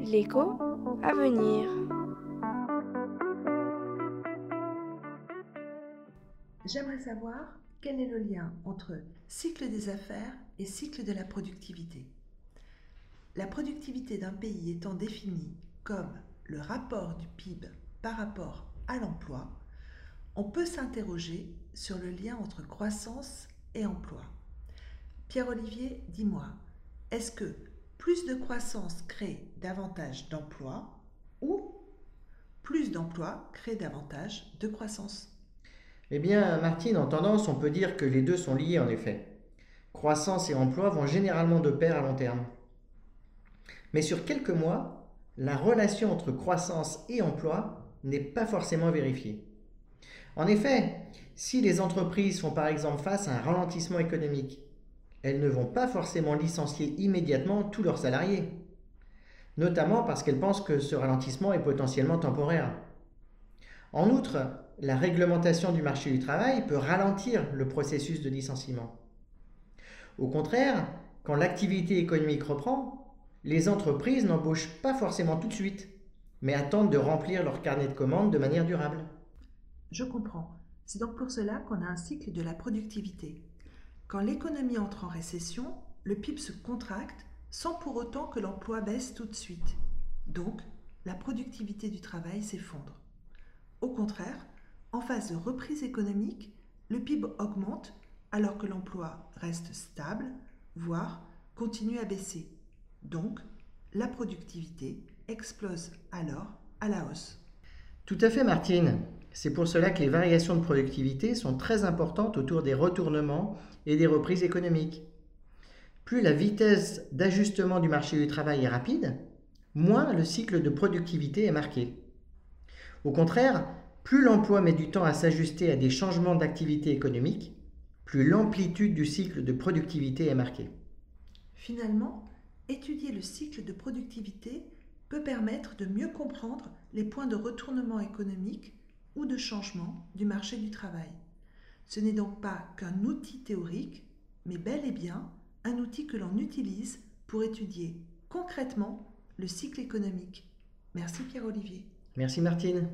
L'écho à venir. J'aimerais savoir quel est le lien entre cycle des affaires et cycle de la productivité. La productivité d'un pays étant définie comme le rapport du PIB par rapport à l'emploi, on peut s'interroger sur le lien entre croissance et emploi. Pierre-Olivier, dis-moi, est-ce que plus de croissance crée davantage d'emplois ou plus d'emplois crée davantage de croissance Eh bien, Martine, en tendance, on peut dire que les deux sont liés en effet. Croissance et emploi vont généralement de pair à long terme. Mais sur quelques mois, la relation entre croissance et emploi n'est pas forcément vérifiée. En effet, si les entreprises font par exemple face à un ralentissement économique, elles ne vont pas forcément licencier immédiatement tous leurs salariés, notamment parce qu'elles pensent que ce ralentissement est potentiellement temporaire. En outre, la réglementation du marché du travail peut ralentir le processus de licenciement. Au contraire, quand l'activité économique reprend, les entreprises n'embauchent pas forcément tout de suite, mais attendent de remplir leur carnet de commandes de manière durable. Je comprends. C'est donc pour cela qu'on a un cycle de la productivité. Quand l'économie entre en récession, le PIB se contracte sans pour autant que l'emploi baisse tout de suite. Donc, la productivité du travail s'effondre. Au contraire, en phase de reprise économique, le PIB augmente alors que l'emploi reste stable, voire continue à baisser. Donc, la productivité explose alors à la hausse. Tout à fait, Martine. C'est pour cela que les variations de productivité sont très importantes autour des retournements et des reprises économiques. Plus la vitesse d'ajustement du marché du travail est rapide, moins le cycle de productivité est marqué. Au contraire, plus l'emploi met du temps à s'ajuster à des changements d'activité économique, plus l'amplitude du cycle de productivité est marquée. Finalement, étudier le cycle de productivité peut permettre de mieux comprendre les points de retournement économique ou de changement du marché du travail. Ce n'est donc pas qu'un outil théorique, mais bel et bien un outil que l'on utilise pour étudier concrètement le cycle économique. Merci Pierre-Olivier. Merci Martine.